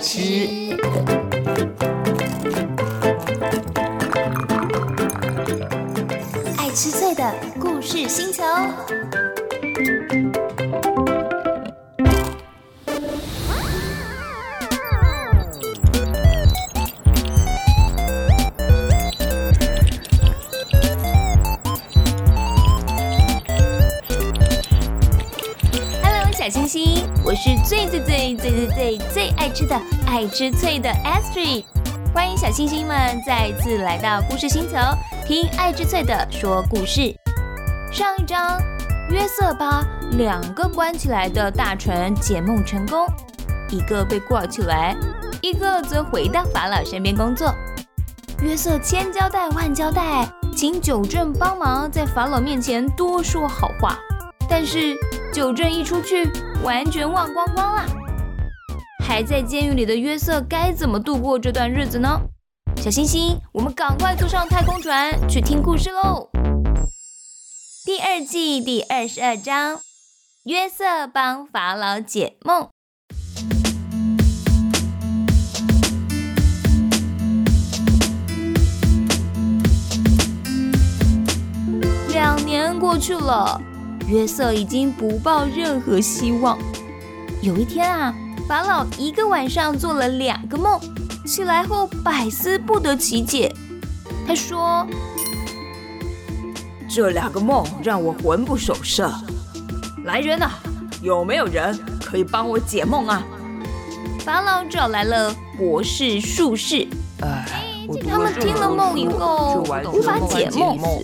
吃。爱吃脆的故事星球。最爱吃的爱吃脆的 a s t r i。欢迎小星星们再次来到故事星球，听爱吃脆的说故事。上一章，约瑟把两个关起来的大臣解梦成功，一个被挂起来，一个则回到法老身边工作。约瑟千交代万交代，请九正帮忙在法老面前多说好话，但是九正一出去，完全忘光光啦。还在监狱里的约瑟该怎么度过这段日子呢？小星星，我们赶快坐上太空船去听故事喽！第二季第二十二章：约瑟帮法老解梦。两年过去了，约瑟已经不抱任何希望。有一天啊，法老一个晚上做了两个梦，起来后百思不得其解。他说这两个梦让我魂不守舍。来人呐、有没有人可以帮我解梦啊？：“法老找来了博士、术士，哎，他们听了梦以后无法解梦梦。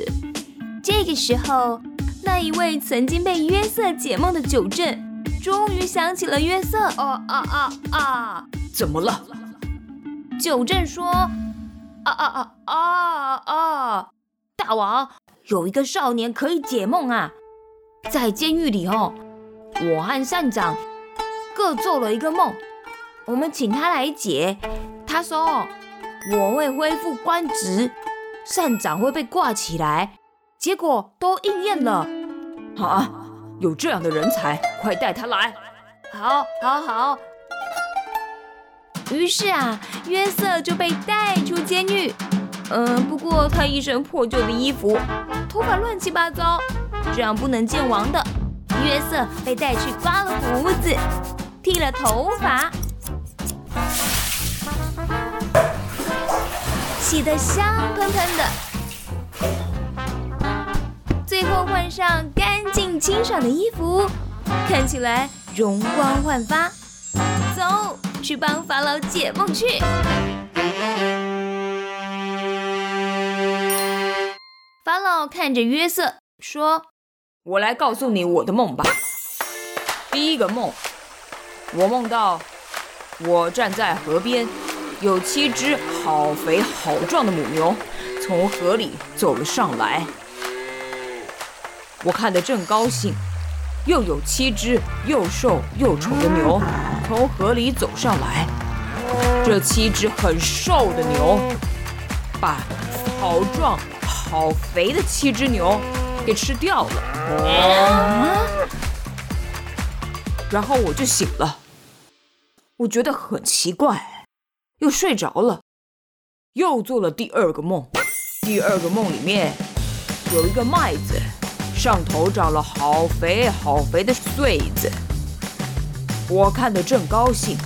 这个时候，那一位曾经被约瑟解梦的九正，终于想起了约瑟。哦啊啊啊！怎么了？九正说：“啊啊啊啊啊！大王，有一个少年可以解梦啊，在监狱里哦，我和善长各做了一个梦，我们请他来解。他说哦我会恢复官职，善长会被挂起来，结果都应验了。啊，有这样的人才，快带他来！好，好，好。于是啊，约瑟就被带出监狱。嗯，不过他一身破旧的衣服，头发乱七八糟，这样不能见王的。约瑟被带去刮了胡子，剃了头发，洗得香喷喷的，最后换上净清爽的衣服，看起来容光焕发。走，去帮法老解梦去。法老看着约瑟说我来告诉你我的梦吧。第一个梦，我梦到我站在河边，有七只好肥好壮的母牛从河里走了上来。我看得正高兴，又有七只又瘦又丑的牛从河里走上来。这七只很瘦的牛把好壮好肥的七只牛给吃掉了。啊，然后我就醒了，我觉得很奇怪，又睡着了，又做了第二个梦。第二个梦里面有一个麦子，上头长了好肥好肥的穗子，我看得正高兴。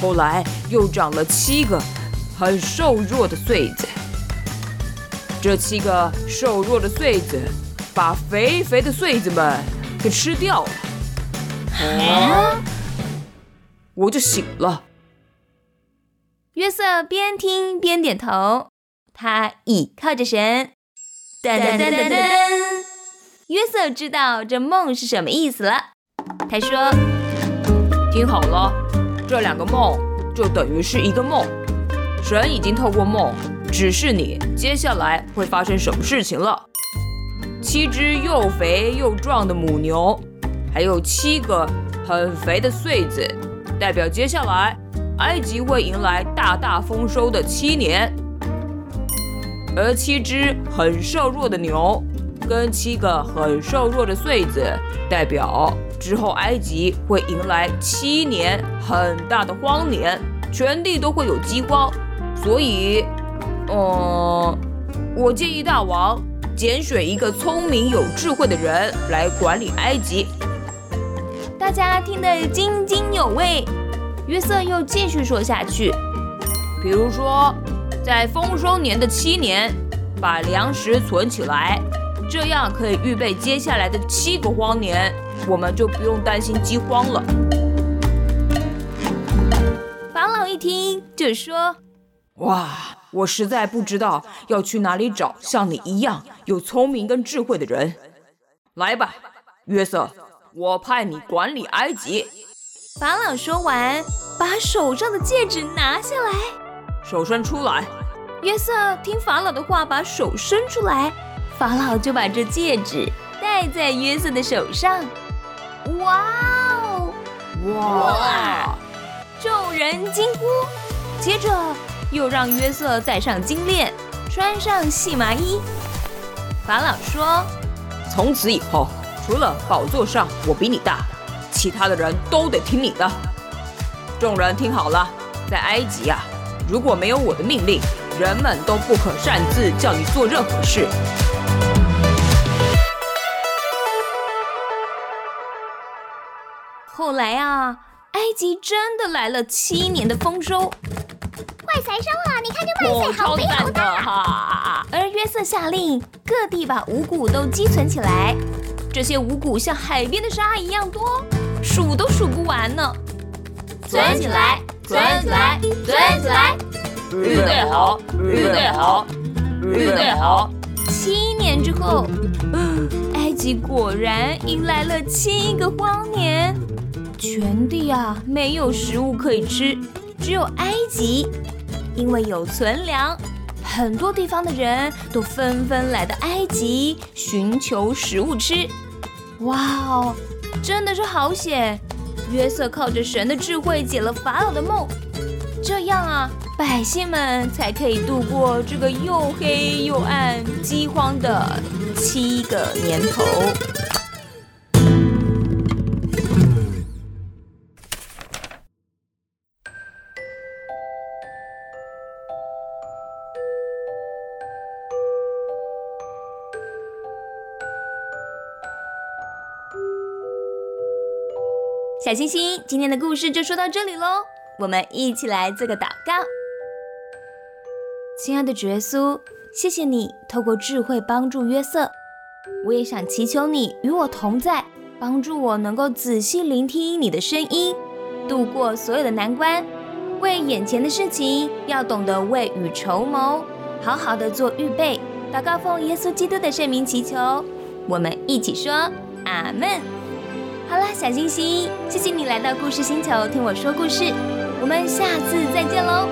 后来又长了七个很瘦弱的穗子，这七个瘦弱的穗子把肥肥的穗子们给吃掉了。啊！我就醒了。约瑟边听边点头，他倚靠着神。噔噔噔噔噔，约瑟知道这梦是什么意思了。他说听好了，这两个梦就等于是一个梦。神已经透过梦指示你接下来会发生什么事情了。七只又肥又壮的母牛，还有七个很肥的穗子，代表接下来埃及会迎来大大丰收的七年。而七只很瘦弱的牛，跟七个很瘦弱的穗子，代表之后埃及会迎来七年很大的荒年。全地都会有饥荒，所以，嗯，我建议大王拣选一个聪明有智慧的人来管理埃及。大家听得津津有味。约瑟又继续说下去，比如说，在丰收年的七年，把粮食存起来，这样可以预备接下来的七个荒年，我们就不用担心饥荒了。法老一听就说：“哇，我实在不知道要去哪里找像你一样有聪明跟智慧的人。来吧，约瑟，我派你管理埃及。”法老说完，把手上的戒指拿下来，手伸出来。约瑟听法老的话，把手伸出来，法老就把这戒指戴在约瑟的手上。哇哦！哇！众人惊呼，接着又让约瑟戴上金链，穿上细麻衣。法老说：“从此以后，除了宝座上我比你大。”其他的人都得听你的。众人听好了，在埃及啊，如果没有我的命令，人们都不可擅自叫你做任何事。后来啊，埃及真的来了七年的丰收，快财收了！你看这麦穗好肥好大。而约瑟下令，各地把五谷都积存起来。这些五谷像海边的沙一样多，数都数不完呢。存起来，存起来，存起来！预备好，预备好，预备好！七年之后，埃及果然迎来了七个荒年，全地啊没有食物可以吃，只有埃及，因为有存粮。很多地方的人都纷纷来到埃及寻求食物吃。哇哦，真的是好险！约瑟靠着神的智慧解了法老的梦，这样啊，百姓们才可以度过这个又黑又暗、饥荒的七个年头。小星星，今天的故事就说到这里喽。我们一起来做个祷告。亲爱的主耶稣，谢谢你透过智慧帮助约瑟。我也想祈求你与我同在，帮助我能够仔细聆听你的声音，度过所有的难关。为眼前的事情要懂得未雨绸缪，好好的做预备。祷告奉耶稣基督的圣名祈求，我们一起说阿门。好啦，小星星，谢谢你来到故事星球听我说故事，我们下次再见喽，